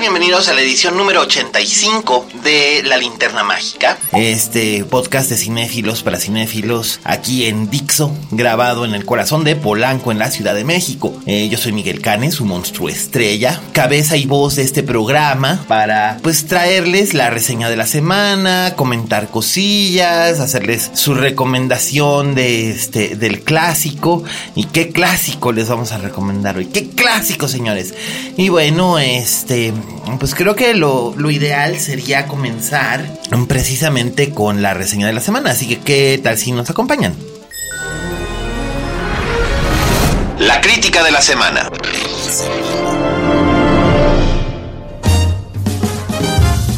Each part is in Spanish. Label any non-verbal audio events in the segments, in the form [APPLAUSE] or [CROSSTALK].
Bienvenidos a la edición número 85 de La Linterna Mágica. Este podcast de cinéfilos para cinéfilos aquí en Dixo, grabado en el corazón de Polanco en la Ciudad de México. Eh, yo soy Miguel Canes, su monstruo estrella, cabeza y voz de este programa para pues traerles la reseña de la semana, comentar cosillas, hacerles su recomendación de este del clásico y qué clásico les vamos a recomendar hoy. ¿Qué clásico, señores? Y bueno, este, pues creo que lo, lo, ideal sería comenzar precisamente con la reseña de la semana. Así que, ¿qué tal si nos acompañan? La crítica de la semana.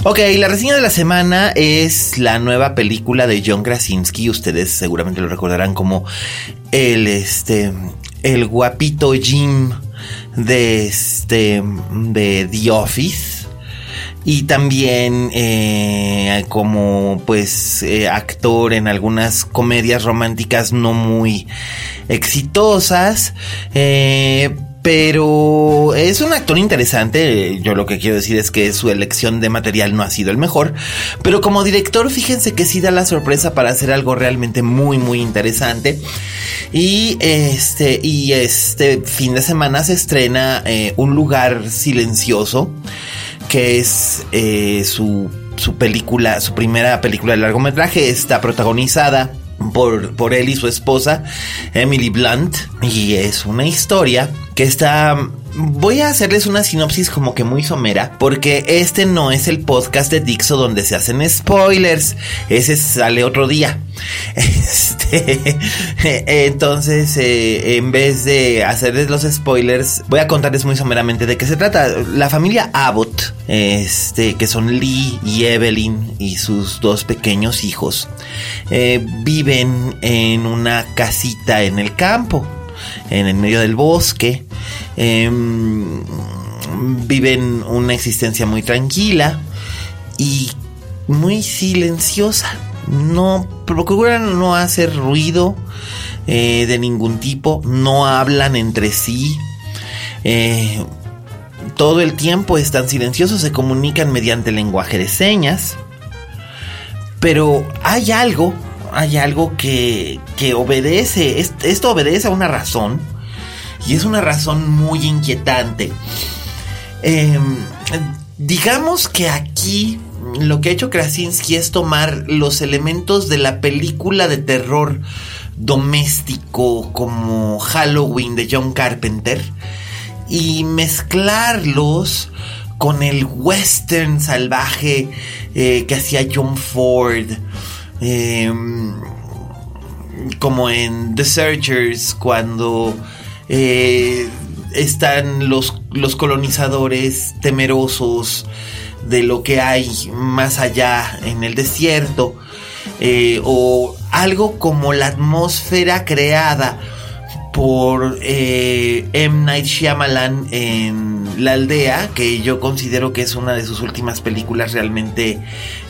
Ok, la reseña de la semana es la nueva película de John Krasinski. Ustedes seguramente lo recordarán como el, este, el guapito Jim de este de The Office. Y también eh, como pues eh, actor en algunas comedias románticas no muy exitosas eh, pero es un actor interesante. Yo lo que quiero decir es que su elección de material no ha sido el mejor. Pero como director, fíjense que sí da la sorpresa para hacer algo realmente muy, muy interesante. Y este, y este fin de semana se estrena eh, Un lugar silencioso, que es eh, su, su película, su primera película de largometraje. Está protagonizada por, por él y su esposa, Emily Blunt. Y es una historia que está Voy a hacerles una sinopsis como que muy somera, porque este no es el podcast de Dixo donde se hacen spoilers. Ese sale otro día. [LAUGHS] Este, [LAUGHS] entonces, eh, en vez de hacerles los spoilers, voy a contarles muy someramente de qué se trata. La familia Abbott, este, que son Lee y Evelyn y sus dos pequeños hijos, eh, viven en una casita en el campo en el medio del bosque. Em, viven una existencia muy tranquila y muy silenciosa. No procuran no hacer ruido eh, de ningún tipo, no hablan entre sí. Eh, todo el tiempo están silenciosos, se comunican mediante lenguaje de señas. Pero hay algo hay algo que, que obedece, esto obedece a una razón y es una razón muy inquietante. Em, digamos que aquí lo que ha hecho Krasinski es tomar los elementos de la película de terror doméstico como Halloween de John Carpenter y mezclarlos con el western salvaje eh, que hacía John Ford Em, como en The Searchers, cuando eh, están los, los colonizadores temerosos de lo que hay más allá en el desierto, eh, o algo como la atmósfera creada por eh, M. Night Shyamalan en La Aldea, que yo considero que es una de sus últimas películas realmente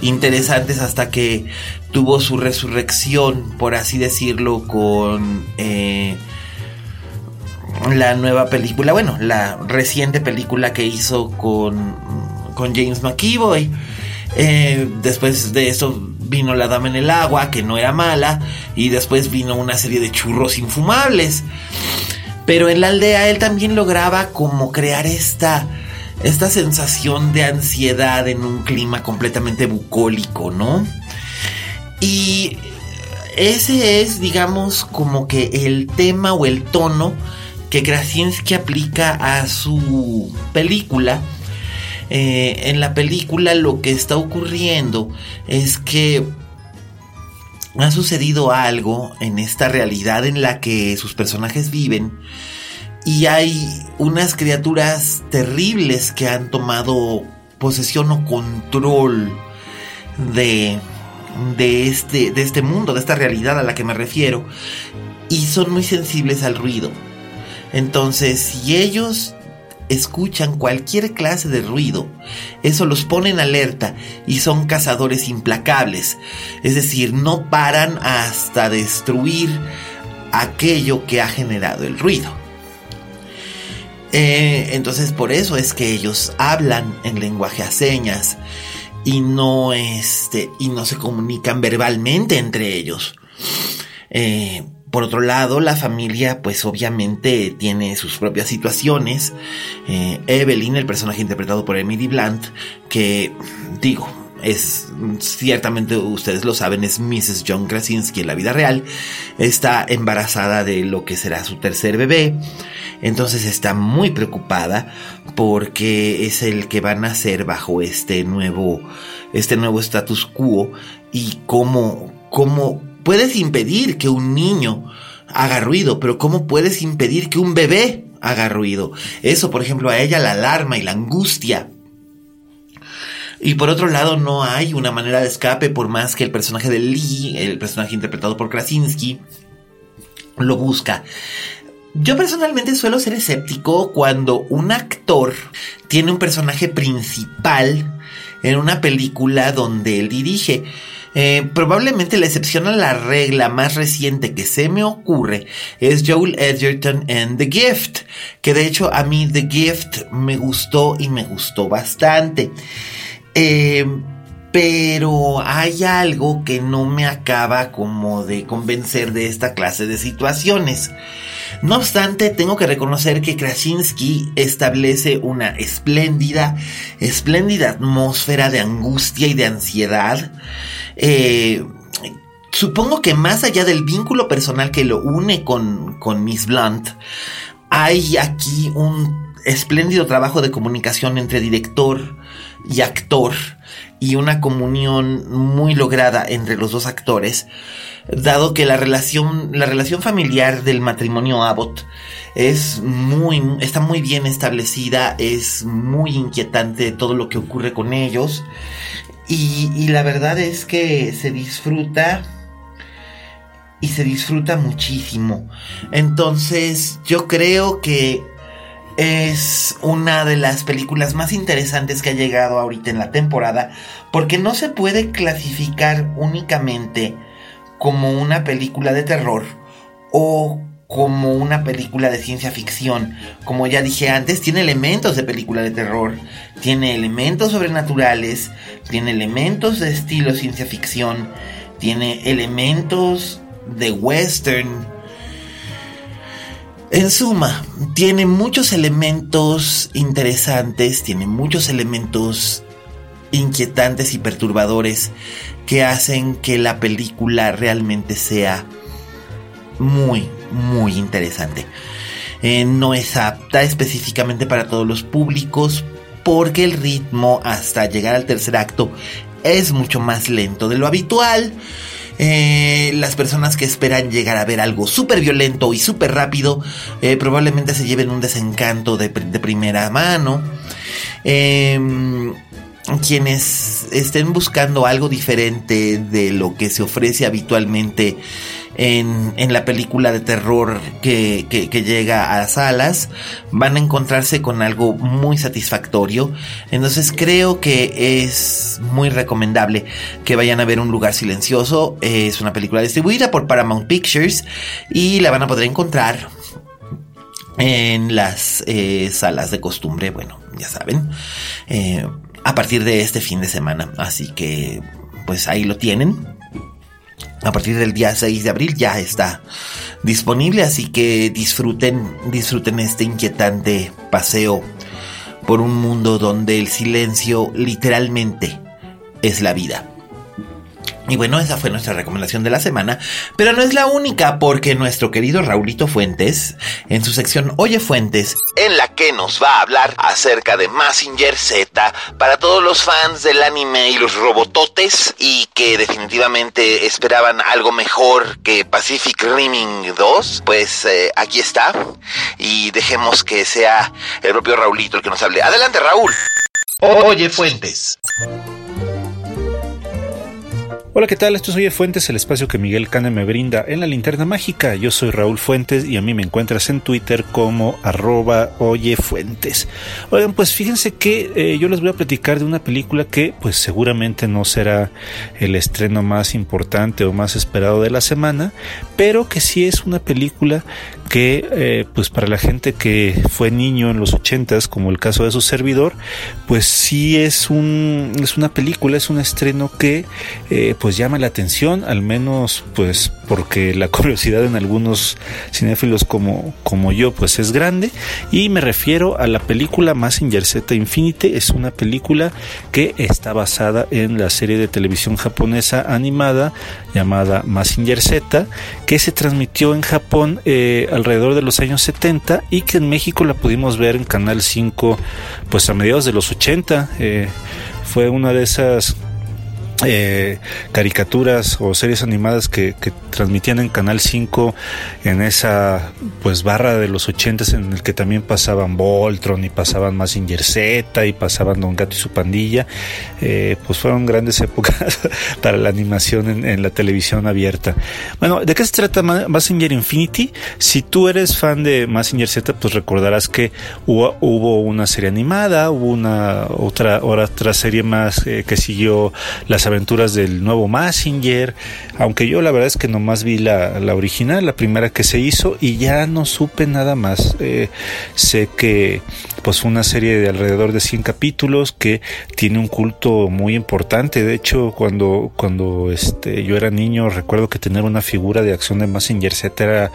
interesantes hasta que tuvo su resurrección, por así decirlo, con eh, la nueva película, bueno, la reciente película que hizo con, con James McEvoy. Eh, después de eso vino La Dama en el Agua, que no era mala, y después vino una serie de churros infumables. Pero en la aldea él también lograba como crear esta esta sensación de ansiedad en un clima completamente bucólico, ¿no? Y ese es, digamos, como que el tema o el tono que Krasinski aplica a su película. Eh, en la película lo que está ocurriendo es que ha sucedido algo en esta realidad en la que sus personajes viven y hay unas criaturas terribles que han tomado posesión o control de, de, este, de este mundo, de esta realidad a la que me refiero, y son muy sensibles al ruido. Entonces, si ellos escuchan cualquier clase de ruido, eso los pone en alerta y son cazadores implacables. Es decir, no paran hasta destruir aquello que ha generado el ruido. Eh, entonces por eso es que ellos hablan en lenguaje a señas y no este y no se comunican verbalmente entre ellos. Eh, por otro lado, la familia, pues obviamente tiene sus propias situaciones. Eh, Evelyn, el personaje interpretado por Emily Blunt, que digo, es ciertamente ustedes lo saben, es Mrs. John Krasinski en la vida real. Está embarazada de lo que será su tercer bebé. Entonces está muy preocupada porque es el que va a nacer bajo este nuevo, este nuevo status quo y cómo, cómo puedes impedir que un niño haga ruido, pero ¿cómo puedes impedir que un bebé haga ruido? Eso, por ejemplo, a ella la alarma y la angustia. Y por otro lado, no hay una manera de escape por más que el personaje de Lee, el personaje interpretado por Krasinski, lo busca. Yo personalmente suelo ser escéptico cuando un actor tiene un personaje principal en una película donde él dirige. Eh, probablemente la excepción a la regla más reciente que se me ocurre es Joel Edgerton en The Gift, que de hecho a mí The Gift me gustó y me gustó bastante. Eh, pero hay algo que no me acaba como de convencer de esta clase de situaciones. No obstante, tengo que reconocer que Krasinski establece una espléndida, espléndida atmósfera de angustia y de ansiedad. Eh, supongo que más allá del vínculo personal que lo une con, con Miss Blunt, hay aquí un espléndido trabajo de comunicación entre director y actor y una comunión muy lograda entre los dos actores, dado que la relación, la relación familiar del matrimonio Abbott es muy, está muy bien establecida, es muy inquietante todo lo que ocurre con ellos y, la verdad es que se disfruta y se disfruta muchísimo. Entonces yo creo que es una de las películas más interesantes que ha llegado ahorita en la temporada porque no se puede clasificar únicamente como una película de terror o como una película de ciencia ficción. Como ya dije antes, tiene elementos de película de terror, tiene elementos sobrenaturales, tiene elementos de estilo ciencia ficción, tiene elementos de western. En suma, tiene muchos elementos interesantes, tiene muchos elementos inquietantes y perturbadores que hacen que la película realmente sea muy, muy interesante. Eh, no es apta específicamente para todos los públicos porque el ritmo hasta llegar al tercer acto es mucho más lento de lo habitual. Eh, las personas que esperan llegar a ver algo súper violento y súper rápido eh, probablemente se lleven un desencanto de, primera mano. Em, quienes estén buscando algo diferente de lo que se ofrece habitualmente en, la película de terror que, que, llega a salas, van a encontrarse con algo muy satisfactorio. Entonces creo que es muy recomendable que vayan a ver Un lugar silencioso. Es una película distribuida por Paramount Pictures y la van a poder encontrar en las eh, salas de costumbre, bueno, ya saben, eh, a partir de este fin de semana. Así que, pues ahí lo tienen a partir del día 6 de abril ya está disponible, así que disfruten, disfruten este inquietante paseo por un mundo donde el silencio literalmente es la vida. Y bueno, esa fue nuestra recomendación de la semana, pero no es la única porque nuestro querido Raulito Fuentes, en su sección Oye Fuentes, en la que nos va a hablar acerca de Massinger Z para todos los fans del anime y los robototes y que definitivamente esperaban algo mejor que Pacific Riming 2, pues eh, aquí está y dejemos que sea el propio Raulito el que nos hable. Adelante Raúl. Oye Fuentes. Hola, ¿qué tal? Esto es Oye Fuentes, el espacio que Miguel Cane me brinda en la linterna mágica. Yo soy Raúl Fuentes y a mí me encuentras en Twitter como arroba Oye Fuentes. Oigan, pues fíjense que eh, yo les voy a platicar de una película que pues seguramente no será el estreno más importante o más esperado de la semana, pero que sí es una película que eh, pues para la gente que fue niño en los ochentas, como el caso de su servidor, pues sí es un es una película, es un estreno que eh, pues llama la atención, al menos pues porque la [LAUGHS] curiosidad en algunos cinéfilos como, como yo pues es grande. Y me refiero a la película Massinger Z Infinity, es una película que está basada en la serie de televisión japonesa animada llamada Massinger Z que se transmitió en Japón eh, alrededor de los años 70 y que en México la pudimos ver en Canal 5 pues a mediados de los 80 eh, fue una de esas eh, caricaturas o series animadas que, transmitían en Canal 5 en esa pues barra de los 80 en el que también pasaban Voltron y pasaban Massinger Z y pasaban Don Gato y su pandilla eh, pues fueron grandes [LAUGHS] épocas para la animación en, la televisión abierta bueno ¿de qué se trata Massinger Infinity? si tú eres fan de Massinger Z pues recordarás que hubo, hubo una serie animada hubo una otra, otra serie más eh, que siguió las aventuras del nuevo Massinger, aunque yo la verdad es que nomás vi la, la original, la primera que se hizo, y ya no supe nada más. Eh, sé que pues fue una serie de alrededor de 100 capítulos que tiene un culto muy importante. De hecho, cuando, cuando este, yo era niño, recuerdo que tener una figura de acción de Massinger Z era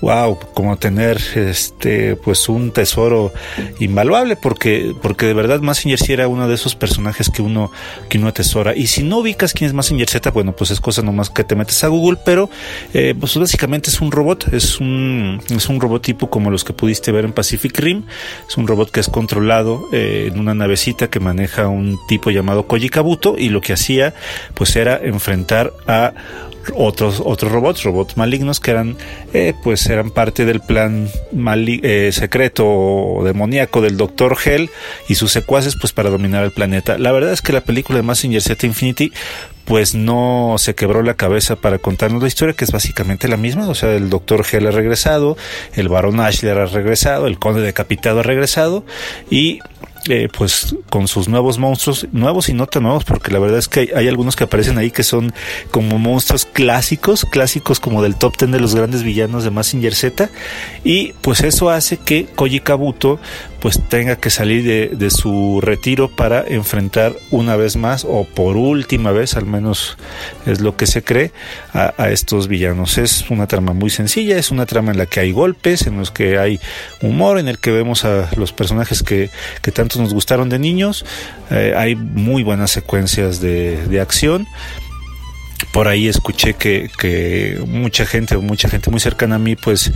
wow, como tener este pues un tesoro invaluable porque porque de verdad Massinger sí era uno de esos personajes que uno que uno atesora. Y si no ubicas quién es Massinger Z, bueno, pues es cosa nomás que te metes a Google, pero eh, pues básicamente es un robot, es un es un robot tipo como los que pudiste ver en Pacific Rim, es un robot que es controlado eh, en una navecita que maneja un tipo llamado Koji Kabuto y lo que hacía pues era enfrentar a otros otros robots, robots malignos que eran eh, pues eran parte del plan eh, secreto o demoníaco del Dr. Hell y sus secuaces pues para dominar el planeta. La verdad es que la película de Massinger Z Infinity pues no se quebró la cabeza para contarnos la historia, que es básicamente la misma. O sea, el doctor Hell ha regresado, el barón Ashler ha regresado, el conde decapitado ha regresado y eh, pues con sus nuevos monstruos, nuevos y no tan nuevos, porque la verdad es que hay, algunos que aparecen ahí que son como monstruos clásicos, clásicos como del top ten de los grandes villanos de Massinger Z, y pues eso hace que Koji Kabuto pues tenga que salir de, de su retiro para enfrentar una vez más o por última vez, al menos es lo que se cree, a, estos villanos. Es una trama muy sencilla, es una trama en la que hay golpes, en los que hay humor, en el que vemos a los personajes que, que tanto nos gustaron de niños. Eh, hay muy buenas secuencias de, de acción por ahí escuché que, que, mucha gente o mucha gente muy cercana a mí pues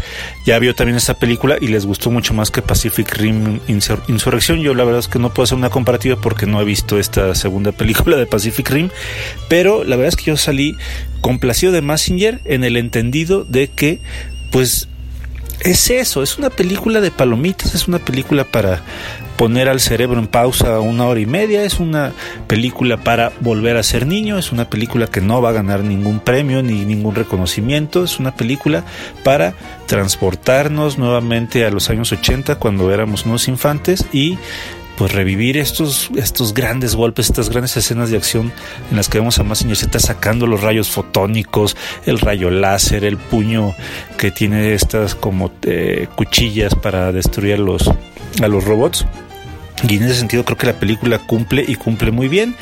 ya vio también esta película y les gustó mucho más que Pacific Rim Insurrección. Yo la verdad es que no puedo hacer una comparativa porque no he visto esta segunda [LAUGHS] película de Pacific Rim, pero la verdad es que yo salí complacido de Massinger en el entendido de que pues es eso, es una película de palomitas, es una película para poner al cerebro en pausa una hora y media, es una película para volver a ser niño, es una película que no va a ganar ningún premio ni ningún reconocimiento, es una película para transportarnos nuevamente a los años 80 cuando éramos unos infantes y pues revivir estos, estos grandes golpes, estas grandes escenas de acción en las que vemos a Massinger Z sacando los rayos fotónicos, el rayo láser, el puño que tiene estas como eh, cuchillas para destruir a los, a los robots. Y en ese sentido creo que la película cumple y cumple muy bien.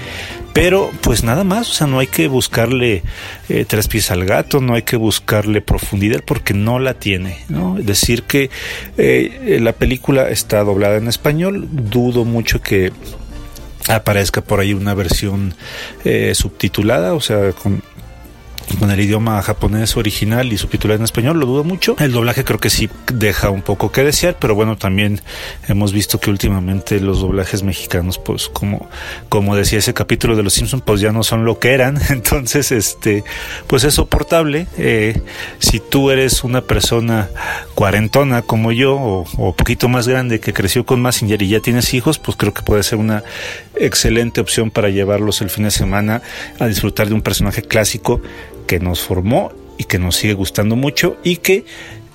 Pero pues nada más, o sea, no hay que buscarle eh, tres pies al gato, no hay que buscarle profundidad porque no la tiene, ¿no? Decir que eh, la película está doblada en español, dudo mucho que aparezca por ahí una versión eh, subtitulada, o sea, con con el idioma japonés original y subtitulado en español, lo dudo mucho. El doblaje creo que sí deja un poco que desear, pero bueno, también hemos visto que últimamente los doblajes mexicanos, pues como, como decía ese capítulo de Los Simpsons, pues ya no son lo que eran. [LAUGHS] Entonces, este, pues es soportable. Eh, si tú eres una persona cuarentona como yo, o, o poquito más grande que creció con Massinger y ya tienes hijos, pues creo que puede ser una excelente opción para llevarlos el fin de semana a disfrutar de un personaje clásico que nos formó y que nos sigue gustando mucho y que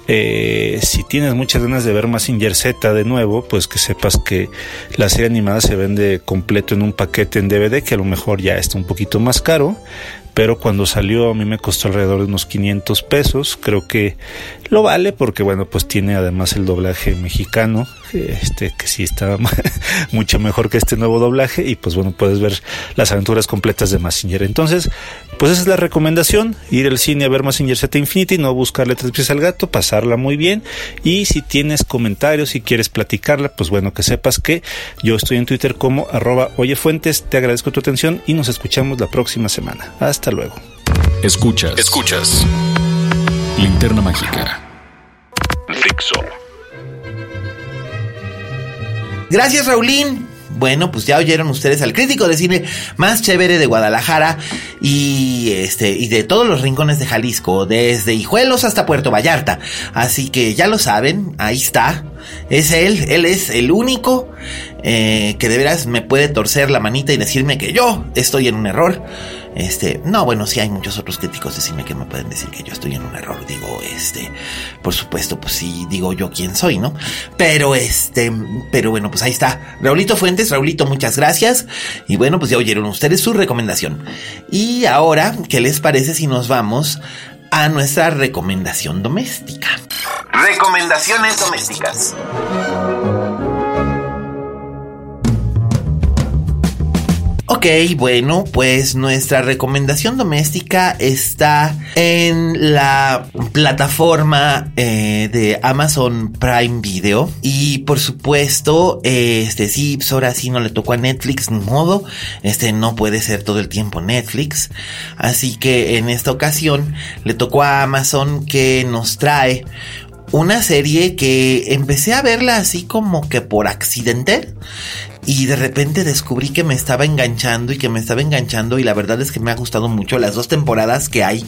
eh, si tienes muchas ganas de ver Massinger Z de nuevo, pues que sepas que la serie animada se vende completo en un paquete en DVD que a lo mejor ya está un poquito más caro, pero cuando salió a mí me costó alrededor de unos 500 pesos. Creo que lo vale porque, bueno, pues tiene además el doblaje mexicano, este que sí está [LAUGHS] mucho mejor que este nuevo doblaje y pues bueno, puedes ver las aventuras completas de Massinger. Entonces, pues esa es la recomendación, ir al cine a ver Massinger Z Infinity, no buscarle tres pies al gato, pasarla muy bien y si tienes comentarios, si quieres platicarla, pues bueno, que sepas que yo estoy en Twitter como arroba oyefuentes, te agradezco tu atención y nos escuchamos la próxima semana. Hasta luego. Escuchas. Escuchas. Linterna Mágica. Dixo. Gracias, Raulín. Bueno, pues ya oyeron ustedes al crítico de cine más chévere de Guadalajara y este y de todos los rincones de Jalisco, desde Hijuelos hasta Puerto Vallarta. Así que ya lo saben, ahí está. Es él, él es el único eh, que de veras me puede torcer la manita y decirme que yo estoy en un error. Este, no, bueno, sí hay muchos otros críticos de cine que me pueden decir que yo estoy en un error. Digo, este, por supuesto, pues sí, digo yo quién soy, ¿no? Pero este, pero bueno, pues ahí está. Raulito Fuentes, Raulito, muchas gracias. Y bueno, pues ya oyeron ustedes su recomendación. Y ahora, ¿qué les parece si nos vamos a nuestra recomendación doméstica? Recomendaciones domésticas. Ok, bueno, pues nuestra recomendación doméstica está en la plataforma eh, de Amazon Prime Video. Y por supuesto, este sí, pues ahora sí no le tocó a Netflix ni modo. Este no puede ser todo el tiempo Netflix. Así que en esta ocasión le tocó a Amazon que nos trae una serie que empecé a verla así como que por accidente y de repente descubrí que me estaba enganchando y que me estaba enganchando y la verdad es que me ha gustado mucho. Las dos temporadas que hay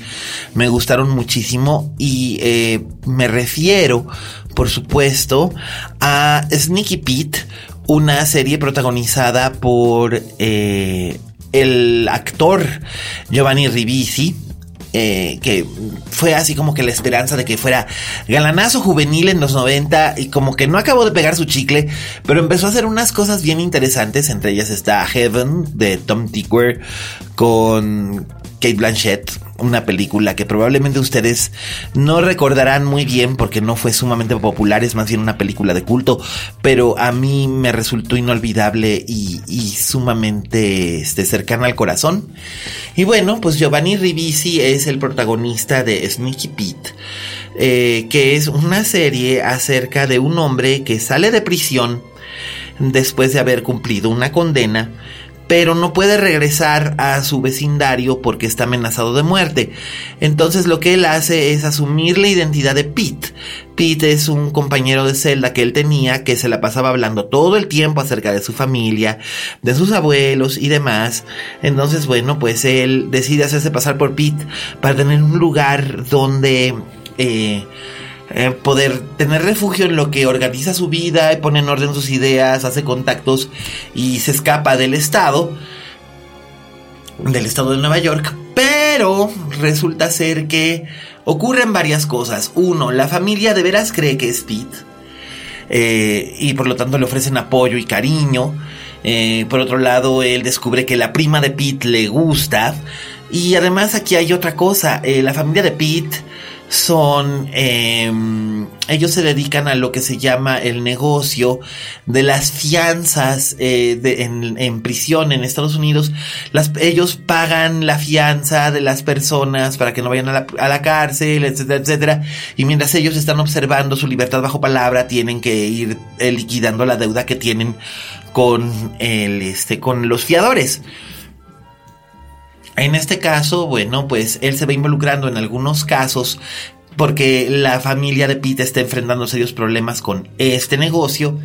me gustaron muchísimo y eh, me refiero, por supuesto, a Sneaky Pete, una serie protagonizada por eh, el actor Giovanni Ribisi eh, que fue así como que la esperanza de que fuera galanazo juvenil en los 90 y como que no acabó de pegar su chicle, pero empezó a hacer unas cosas bien interesantes, entre ellas está Heaven de Tom Tickwer con Kate Blanchett, una película que probablemente ustedes no recordarán muy bien porque no fue sumamente popular, es más bien una película de culto, pero a mí me resultó inolvidable y, sumamente este, cercana al corazón. Y bueno, pues Giovanni Ribisi es el protagonista de Sneaky Pete, eh, que es una serie acerca de un hombre que sale de prisión después de haber cumplido una condena pero no puede regresar a su vecindario porque está amenazado de muerte. Entonces lo que él hace es asumir la identidad de Pete. Pete es un compañero de celda que él tenía que se la pasaba hablando todo el tiempo acerca de su familia, de sus abuelos y demás. Entonces, bueno, pues él decide hacerse pasar por Pete para tener un lugar donde... Eh, eh, poder tener refugio en lo que organiza su vida, pone en orden sus ideas, hace contactos y se escapa del estado, del estado de Nueva York, pero resulta ser que ocurren varias cosas. Uno, la familia de veras cree que es Pete eh, y por lo tanto le ofrecen apoyo y cariño. Eh, por otro lado, él descubre que la prima de Pete le gusta. Y además aquí hay otra cosa, la familia de Pete son, em, ellos se dedican a lo que se llama el negocio de las fianzas eh, en, prisión en Estados Unidos. Las, ellos pagan la fianza de las personas para que no vayan a la, a la cárcel, etcétera, etcétera. Y mientras ellos están observando su libertad bajo palabra, tienen que ir eh, liquidando la deuda que tienen con el, este, con los fiadores. En este caso, bueno, pues él se va involucrando en algunos casos porque la familia de Pete está enfrentando serios problemas con este negocio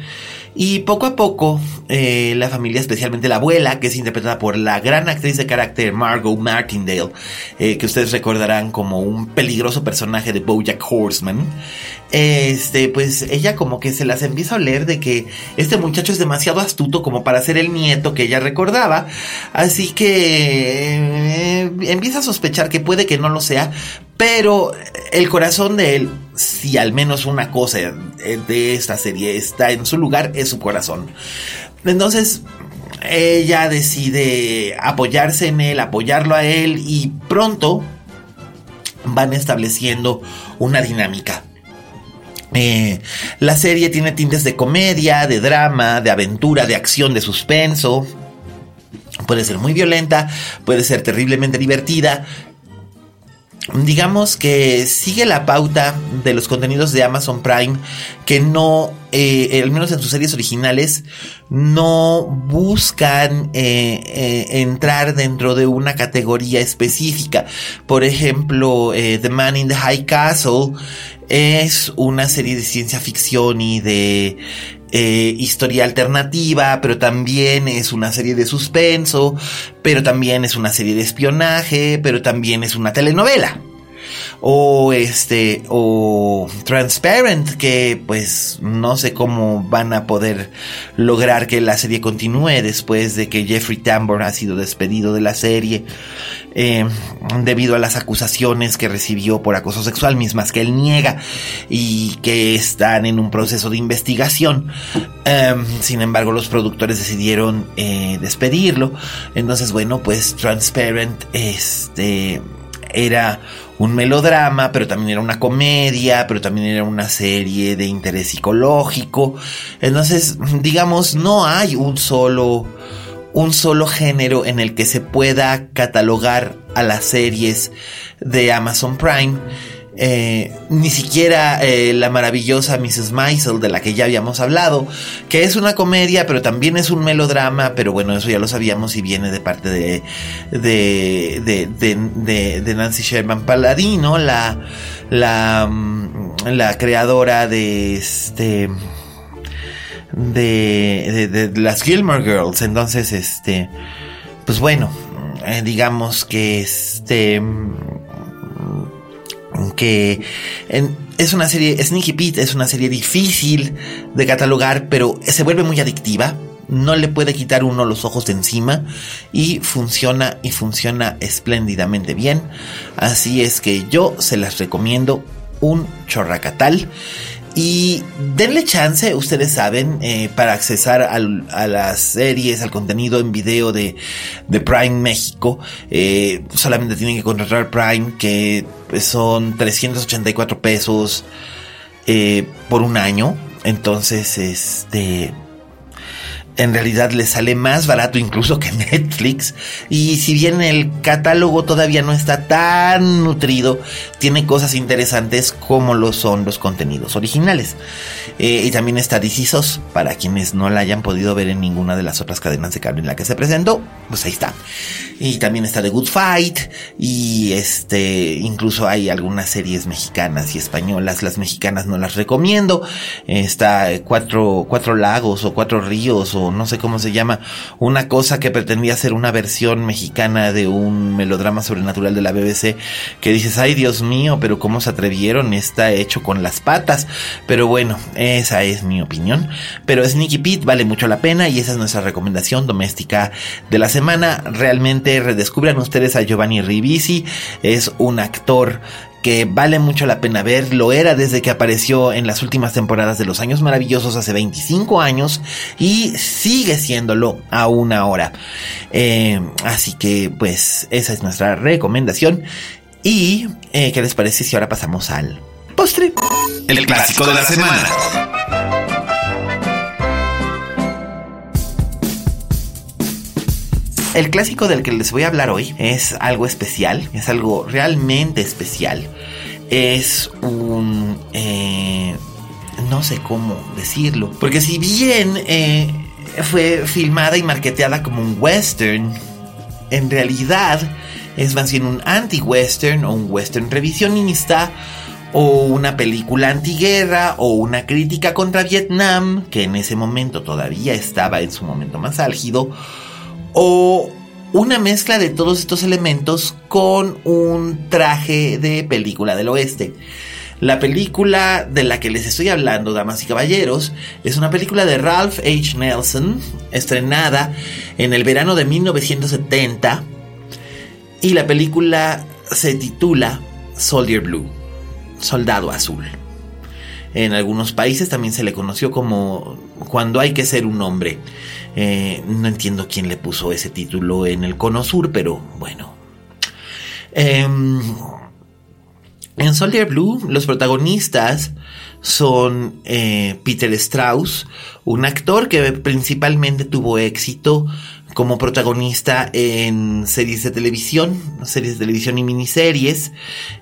y poco a poco, eh, la familia, especialmente la abuela, que es interpretada por la gran actriz de carácter Margot Martindale, eh, que ustedes recordarán como un peligroso personaje de Bojack Horseman, este, pues ella como que se las empieza a oler de que este muchacho es demasiado astuto como para ser el nieto que ella recordaba, así que eh, empieza a sospechar que puede que no lo sea, pero el corazón de él, si al menos una cosa de esta serie está en su lugar, es su corazón. Entonces, ella decide apoyarse en él, apoyarlo a él y pronto van estableciendo una dinámica. Eh, la serie tiene tintes de comedia, de drama, de aventura, de acción, de suspenso. Puede ser muy violenta, puede ser terriblemente divertida digamos que sigue la pauta de los contenidos de Amazon Prime que no, eh, al menos en sus series originales, no buscan eh, entrar dentro de una categoría específica. Por ejemplo, The Man in the High Castle es una serie de ciencia ficción y de historia alternativa, pero también es una serie de suspenso, pero también es una serie de espionaje, pero también es una telenovela o este o Transparent que pues no sé cómo van a poder lograr que la serie continúe después de que Jeffrey Tambor ha sido despedido de la serie eh, debido a las acusaciones que recibió por acoso sexual mismas que él niega y que están en un proceso de investigación. Em, sin embargo los productores decidieron eh, despedirlo. Entonces bueno pues Transparent este era un melodrama, pero también era una comedia, pero también era una serie de interés psicológico. Entonces, digamos, no hay un solo un solo género en el que se pueda catalogar a las series de Amazon Prime eh, ni siquiera eh, la maravillosa Mrs. Maisel de la que ya habíamos hablado, que es una comedia, pero también es un melodrama, pero bueno, eso ya lo sabíamos y viene de parte de, de, de, de, Nancy Sherman Paladino, la, la, mm, la creadora de este de, de, las Gilmore Girls. Entonces, este, pues bueno, eh, digamos que este que es una serie, Sneaky Pete es una serie difícil de catalogar, pero se vuelve muy adictiva. No le puede quitar uno los ojos de encima y funciona y funciona espléndidamente bien. Así es que yo se las recomiendo un chorracatal. Y denle chance, ustedes saben, eh, para accesar a las series, al contenido en video de, Prime México. Eh, solamente tienen que contratar Prime, que son 384 pesos eh, por un año. Entonces, este en realidad le sale más barato incluso que [LAUGHS] Netflix. Y si bien el catálogo todavía no está tan nutrido, tiene cosas interesantes como lo son los contenidos originales. Eh, y también está DC para quienes no la hayan podido ver en ninguna de las otras cadenas de cable en la que se presentó, pues ahí está. Y también está The Good Fight. Y este, incluso hay algunas series mexicanas y españolas. Las mexicanas no las recomiendo. Está Cuatro, Cuatro Lagos o Cuatro Ríos no sé cómo se llama. Una cosa que pretendía ser una versión mexicana de un melodrama sobrenatural de la BBC. Que dices, ay Dios mío, pero cómo se atrevieron. Está hecho con las patas. Pero bueno, esa es mi opinión. Pero Sneaky Pete vale mucho la pena y esa es nuestra recomendación doméstica de la semana. Realmente redescubran ustedes a Giovanni Ribisi. Es un actor que vale mucho la pena ver, lo era desde que apareció en las últimas temporadas de Los Años Maravillosos hace 25 años y sigue siéndolo aún ahora. Eh, así que pues esa es nuestra recomendación. Y, eh, ¿qué les parece si ahora pasamos al postre? El, clásico, de la, semana. El clásico del que les voy a hablar hoy es algo especial, es algo realmente especial. Es un... Eh, no sé cómo decirlo. Porque si bien eh, fue filmada y marketeada como un western, en realidad es más bien un anti-western o un western revisionista o una película antiguerra o una crítica contra Vietnam, que en ese momento todavía estaba en su momento más álgido, o una mezcla de todos estos elementos con un traje de película del oeste. La película de la que les estoy hablando, damas y caballeros, es una película de Ralph H. Nelson, estrenada en el verano de 1970, y la película se titula Soldier Blue, Soldado Azul. En algunos países también se le conoció como Cuando hay que ser un hombre. Eh, no entiendo quién le puso ese título en el Cono Sur, pero bueno. Em, en Soldier Blue, los protagonistas son eh, Peter Strauss, un actor que principalmente tuvo éxito como protagonista en series de televisión, series de televisión y miniseries.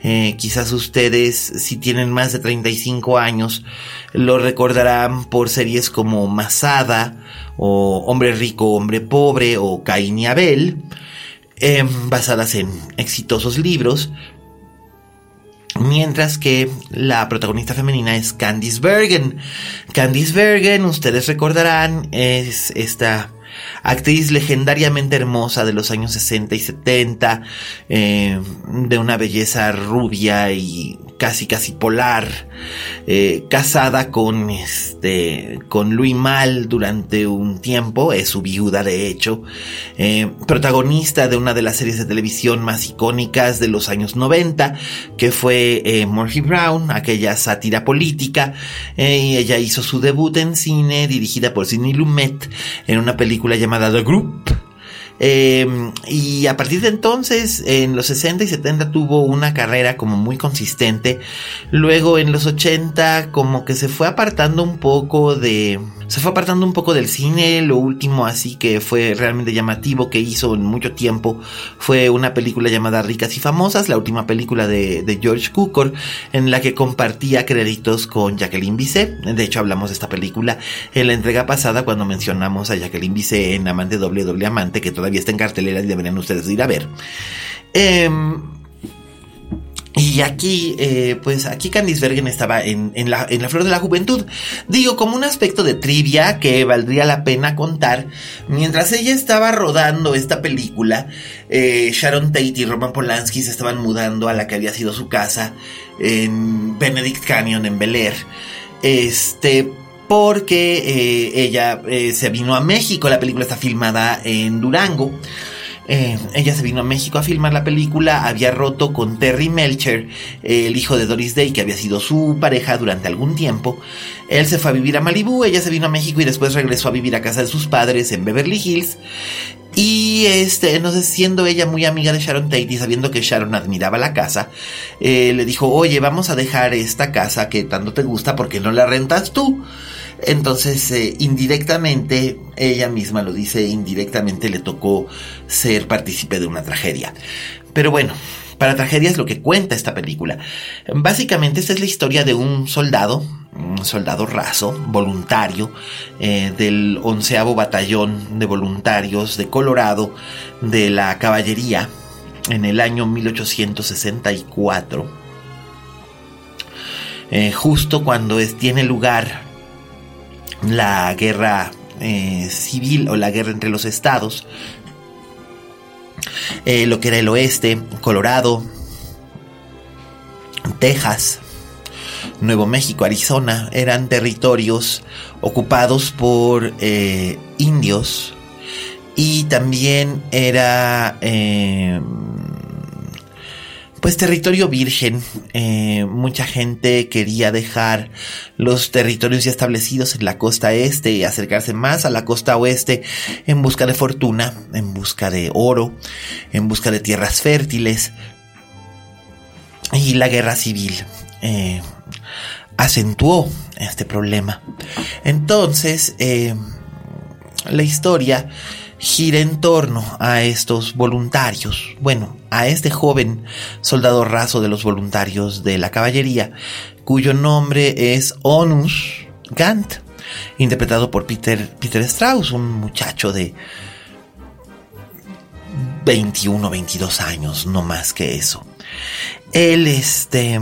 Eh, quizás ustedes, si tienen más de 35 años, lo recordarán por series como Masada, o Hombre Rico, Hombre Pobre, o Cain y Abel, eh, basadas en exitosos libros, Mientras que la protagonista femenina es Candice Bergen. Candice Bergen, ustedes recordarán, es esta actriz legendariamente hermosa de los años 60 y 70, eh, de una belleza rubia y casi casi polar, eh, casada con este con Louis Mal durante un tiempo, es su viuda de hecho, eh, protagonista de una de las series de televisión más icónicas de los años 90, que fue eh, Murphy Brown, aquella sátira política, y ella hizo su debut en cine dirigida por Sidney Lumet en una película llamada The Group eh, y a partir de entonces, en los 60 y 70 tuvo una carrera como muy consistente. Luego en los 80 como que se fue apartando un poco de se fue apartando un poco del cine. Lo último así que fue realmente llamativo que hizo en mucho tiempo fue una película llamada Ricas y Famosas, la última película de, George Cukor, en la que compartía créditos con Jacqueline Bisset. De hecho, hablamos de esta película en la entrega pasada cuando mencionamos a Jacqueline Bisset en Amante Doble Doble Amante, que todavía está en cartelera y deberían ustedes ir a ver. Eh, y aquí, eh, pues aquí Candice Bergen estaba en, la, en, la, flor de la juventud. Digo, como un aspecto de trivia que valdría la pena contar. Mientras ella estaba rodando esta película, eh, Sharon Tate y Roman Polanski se estaban mudando a la que había sido su casa en Benedict Canyon, en Bel Air. Este, porque eh, ella se vino a México. La película está filmada en Durango. Eh, ella se vino a México a filmar la película, había roto con Terry Melcher, el hijo de Doris Day, que había sido su pareja durante algún tiempo. Él se fue a vivir a Malibu, ella se vino a México y después regresó a vivir a casa de sus padres en Beverly Hills. Y este, no sé, siendo ella muy amiga de Sharon Tate y sabiendo que Sharon admiraba la casa, eh, le dijo, oye, vamos a dejar esta casa que tanto te gusta porque no la rentas tú. Entonces, eh, indirectamente, ella misma lo dice, indirectamente le tocó ser partícipe de una tragedia. Pero bueno, para tragedia es lo que cuenta esta película. Básicamente, esta es la historia de un soldado, un soldado raso, voluntario, eh, del onceavo batallón de voluntarios de Colorado, de la caballería, en el año 1864. Eh, justo cuando es, tiene lugar la guerra eh, civil o la guerra entre los estados, eh, lo que era el oeste, Colorado, Texas, Nuevo México, Arizona, eran territorios ocupados por eh, indios y también era pues territorio virgen. Eh, mucha gente quería dejar los territorios ya establecidos en la costa este y acercarse más a la costa oeste en busca de fortuna, en busca de oro, en busca de tierras fértiles. y la guerra civil eh, acentuó este problema. Entonces, eh, la historia gira en torno a estos voluntarios, bueno, a este joven soldado raso de los voluntarios de la caballería, cuyo nombre es Onus Gant, interpretado por Peter, Peter Strauss, un muchacho de 21, 22 años, no más que eso. Él este,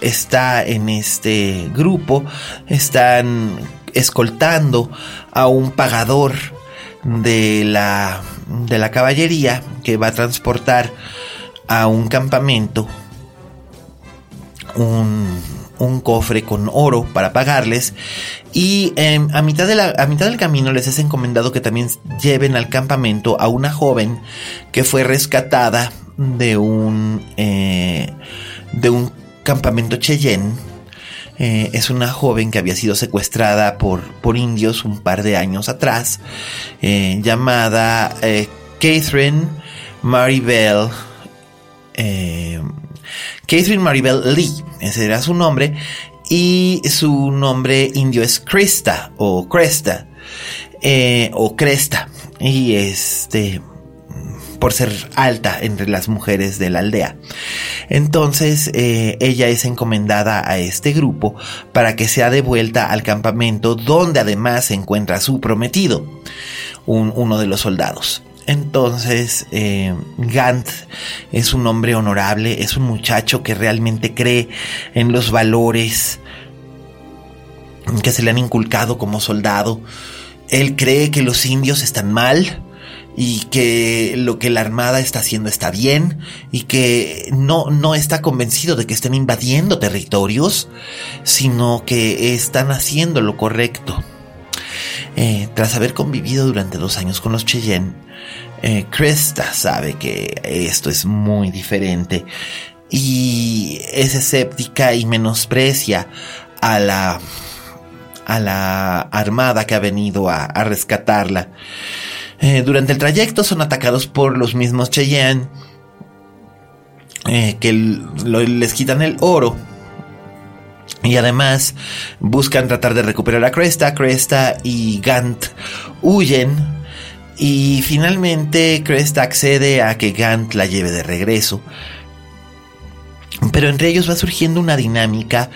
está en este grupo, están escoltando a un pagador de la, de la caballería que va a transportar a un campamento un, un cofre con oro para pagarles y em, a, mitad de la, a mitad del camino les es encomendado que también lleven al campamento a una joven que fue rescatada de un eh, de un campamento Cheyenne eh, es una joven que había sido secuestrada por, por indios un par de años atrás, eh, llamada eh, Catherine Maribel. Catherine Maribel Lee, ese era su nombre, y su nombre indio es Cresta o Cresta o Cresta. Y este por ser alta entre las mujeres de la aldea. Entonces eh, ella es encomendada a este grupo para que sea devuelta al campamento donde además se encuentra su prometido, uno de los soldados. Entonces, eh, Gant es un hombre honorable, es un muchacho que realmente cree en los valores que se le han inculcado como soldado. Él cree que los indios están mal, y que lo que la Armada está haciendo está bien y que no, no está convencido de que estén invadiendo territorios, sino que están haciendo lo correcto. Eh, tras haber convivido durante dos años con los Cheyenne, eh, Cresta sabe que esto es muy diferente y es escéptica y menosprecia a la, a la armada que ha venido a, a rescatarla. Eh, durante el trayecto son atacados por los mismos Cheyenne eh, que les quitan el oro. Y además buscan tratar de recuperar a Cresta. Cresta y Gant huyen. Y finalmente Cresta accede a que Gant la lleve de regreso. Pero entre ellos va surgiendo una dinámica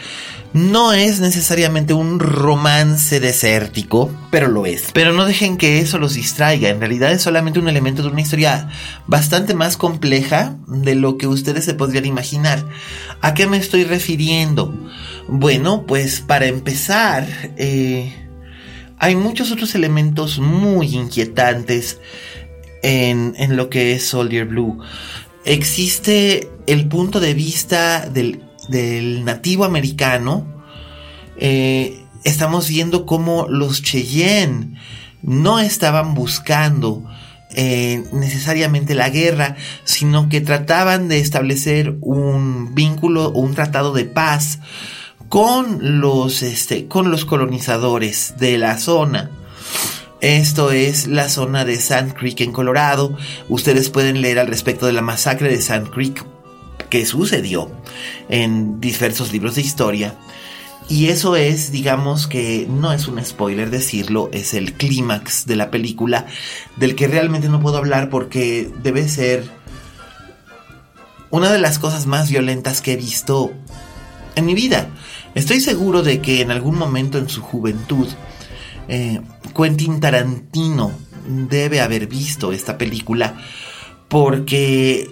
no es necesariamente un romance desértico, pero lo es. Pero no dejen que eso los distraiga, en realidad es solamente un elemento de una historia bastante más compleja de lo que ustedes se podrían imaginar. ¿A qué me estoy refiriendo? Bueno, pues para empezar, eh, hay muchos otros elementos muy inquietantes en, en lo que es Soldier Blue. Existe el punto de vista del del nativo americano, eh, estamos viendo cómo los Cheyenne no estaban buscando eh, necesariamente la guerra, sino que trataban de establecer un vínculo o un tratado de paz con los, este, con los colonizadores de la zona. Esto es la zona de Sand Creek en Colorado. Ustedes pueden leer al respecto de la masacre de Sand Creek que sucedió en diversos libros de historia. Y eso es, digamos que no es un spoiler decirlo, es el clímax de la película, del que realmente no puedo hablar porque debe ser una de las cosas más violentas que he visto en mi vida. Estoy seguro de que en algún momento en su juventud, eh, Quentin Tarantino debe haber visto esta película porque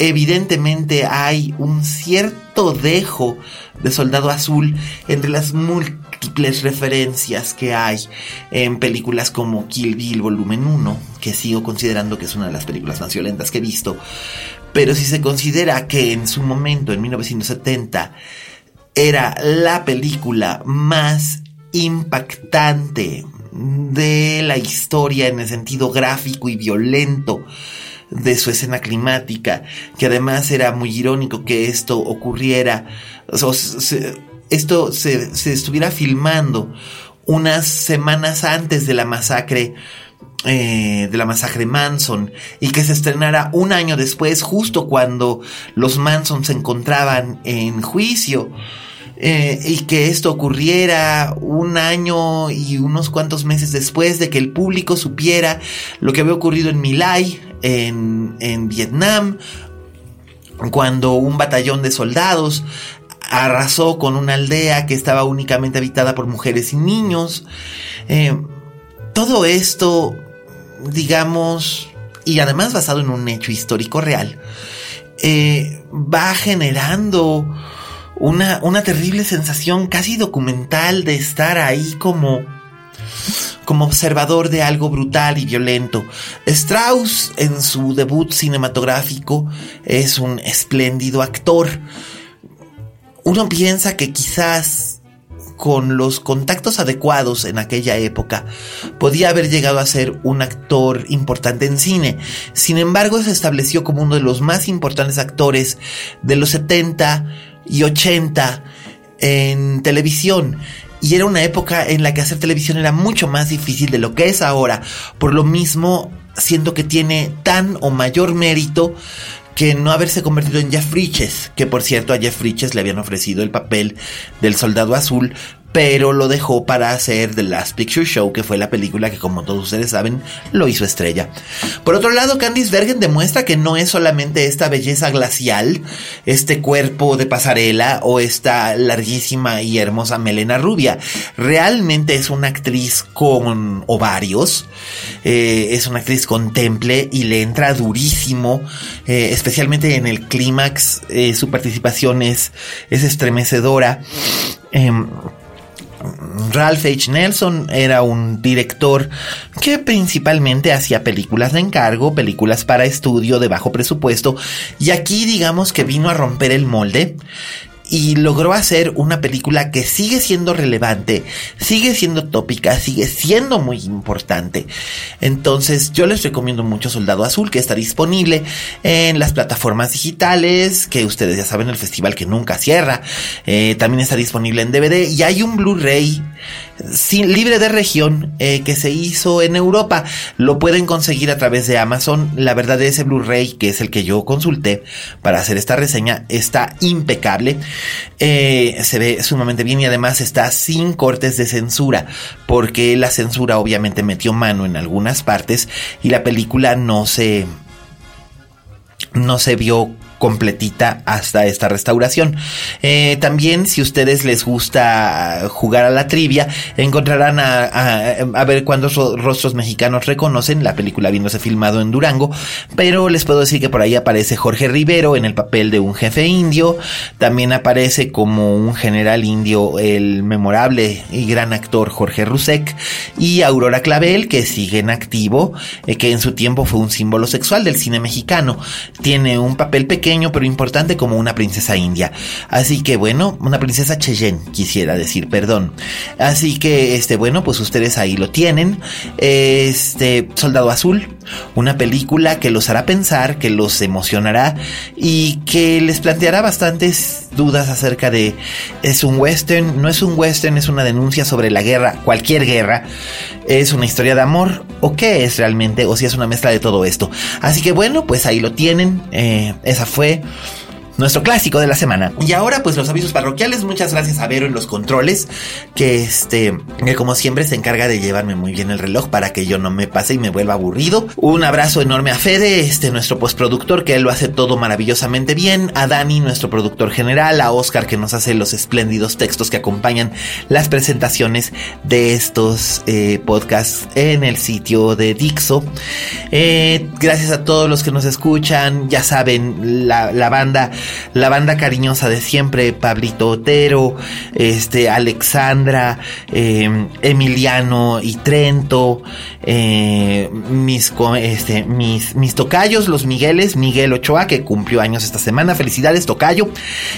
evidentemente hay un cierto dejo de soldado azul entre las múltiples referencias que hay en películas como Kill Bill Volumen 1, que sigo considerando que es una de las películas más violentas que he visto. Pero si se considera que en su momento, en 1970, era la película más impactante de la historia en el sentido gráfico y violento de su escena climática, que además era muy irónico que esto ocurriera, o esto se, se estuviera filmando unas semanas antes de la masacre eh, de la masacre Manson y que se estrenara un año después, justo cuando los Manson se encontraban en juicio. Eh, y que esto ocurriera un año y unos cuantos meses después de que el público supiera lo que había ocurrido en Milay, en, en Vietnam, cuando un batallón de soldados arrasó con una aldea que estaba únicamente habitada por mujeres y niños. Eh, todo esto, digamos, y además basado en un hecho histórico real, eh, va generando una, una terrible sensación casi documental de estar ahí como como observador de algo brutal y violento. Strauss, en su debut cinematográfico, es un espléndido actor. Uno piensa que quizás con los contactos adecuados en aquella época, podía haber llegado a ser un actor importante en cine. Sin embargo, se estableció como uno de los más importantes actores de los 70 y 80 en televisión. Y era una época en la que hacer televisión era mucho más difícil de lo que es ahora. Por lo mismo, siento que tiene tan o mayor mérito que no haberse convertido en Jeff Bridges, que por cierto a Jeff Bridges le habían ofrecido el papel del soldado azul, pero lo dejó para hacer The Last Picture Show, que fue la película que, como todos ustedes saben, lo hizo estrella. Por otro lado, Candice Bergen demuestra que no es solamente esta belleza glacial, este cuerpo de pasarela o esta larguísima y hermosa melena rubia. Realmente es una actriz con ovarios, eh, es una actriz con temple y le entra durísimo, eh, especialmente en el clímax. Eh, su participación es, es estremecedora. Ralph H. Nelson era un director que principalmente hacía películas de encargo, películas para estudio de bajo presupuesto, y aquí digamos que vino a romper el molde y logró hacer una película que sigue siendo relevante, sigue siendo tópica, sigue siendo muy importante. Entonces yo les recomiendo mucho Soldado Azul, que está disponible en las plataformas digitales, que ustedes ya saben, el festival que nunca cierra. Eh, también está disponible en DVD y hay un Blu-ray libre de región eh, que se hizo en Europa. Lo pueden conseguir a través de Amazon. La verdad, ese Blu-ray, que es el que yo consulté para hacer esta reseña, está impecable. Eh, se ve sumamente bien y además está sin cortes de censura, porque la censura obviamente metió mano en algunas partes y la película no se no se vio completita hasta esta restauración. Eh, también, si ustedes les gusta jugar a la trivia, encontrarán a, ver cuántos rostros mexicanos reconocen la película habiéndose filmado en Durango, pero les puedo decir que por ahí aparece Jorge Rivero en el papel de un jefe indio, también aparece como un general indio el memorable y gran actor Jorge Rusek y Aurora Clavel que sigue en activo, eh, que en su tiempo fue un símbolo sexual del cine mexicano. Tiene un papel pequeño pero importante como una princesa india. Así que bueno, una princesa Cheyenne, quisiera decir, perdón. Así que este, bueno, pues ustedes ahí lo tienen. Este, Soldado Azul, una película que los hará pensar, que los emocionará y que les planteará bastantes dudas acerca de es un western, no es un western, es una denuncia sobre la guerra, cualquier guerra, es una historia de amor o qué es realmente o si es una mezcla de todo esto. Así que bueno, pues ahí lo tienen. Eh, esa fue fue nuestro clásico de la semana. Y ahora, pues los avisos parroquiales. Muchas gracias a Vero en los controles, que este, que como siempre se encarga de llevarme muy bien el reloj para que yo no me pase y me vuelva aburrido. Un abrazo enorme a Fede, este, nuestro postproductor, que él lo hace todo maravillosamente bien. A Dani, nuestro productor general. A Oscar, que nos hace los espléndidos textos que acompañan las presentaciones de estos eh, podcasts en el sitio de Dixo. Eh, gracias a todos los que nos escuchan. Ya saben, la, la banda la banda cariñosa de siempre, Pablito Otero, este, Alexandra, em, Emiliano y Trento, eh, mis, este, mis, mis tocayos, los Migueles, Miguel Ochoa, que cumplió años esta semana, felicidades, tocayo,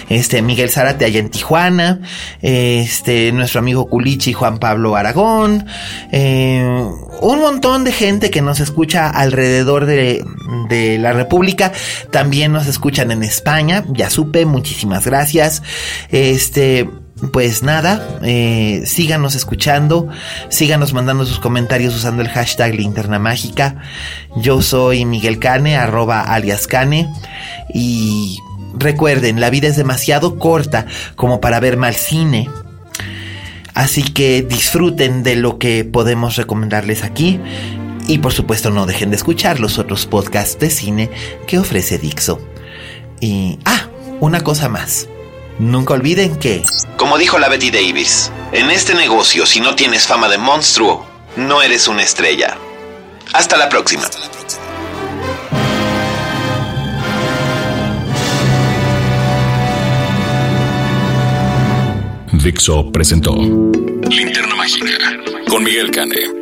este, Miguel Zárate allá en Tijuana, este, nuestro amigo Culichi, Juan Pablo Aragón, eh, un montón de gente que nos escucha alrededor de, de la República, también nos escuchan en España, ya supe, muchísimas gracias. Este, pues nada, eh, síganos escuchando, síganos mandando sus comentarios usando el hashtag Linterna Mágica. Yo soy Miguel Cane, arroba alias Cane. Y recuerden, la vida es demasiado corta como para ver mal cine. Así que disfruten de lo que podemos recomendarles aquí. Y por supuesto no dejen de escuchar los otros podcasts de cine que ofrece Dixo. Y... Ah, una cosa más. Nunca olviden que... Como dijo la Betty Davis, en este negocio si no tienes fama de monstruo, no eres una estrella. Hasta la próxima. Dixo presentó Linterna Mágica con Miguel Cane.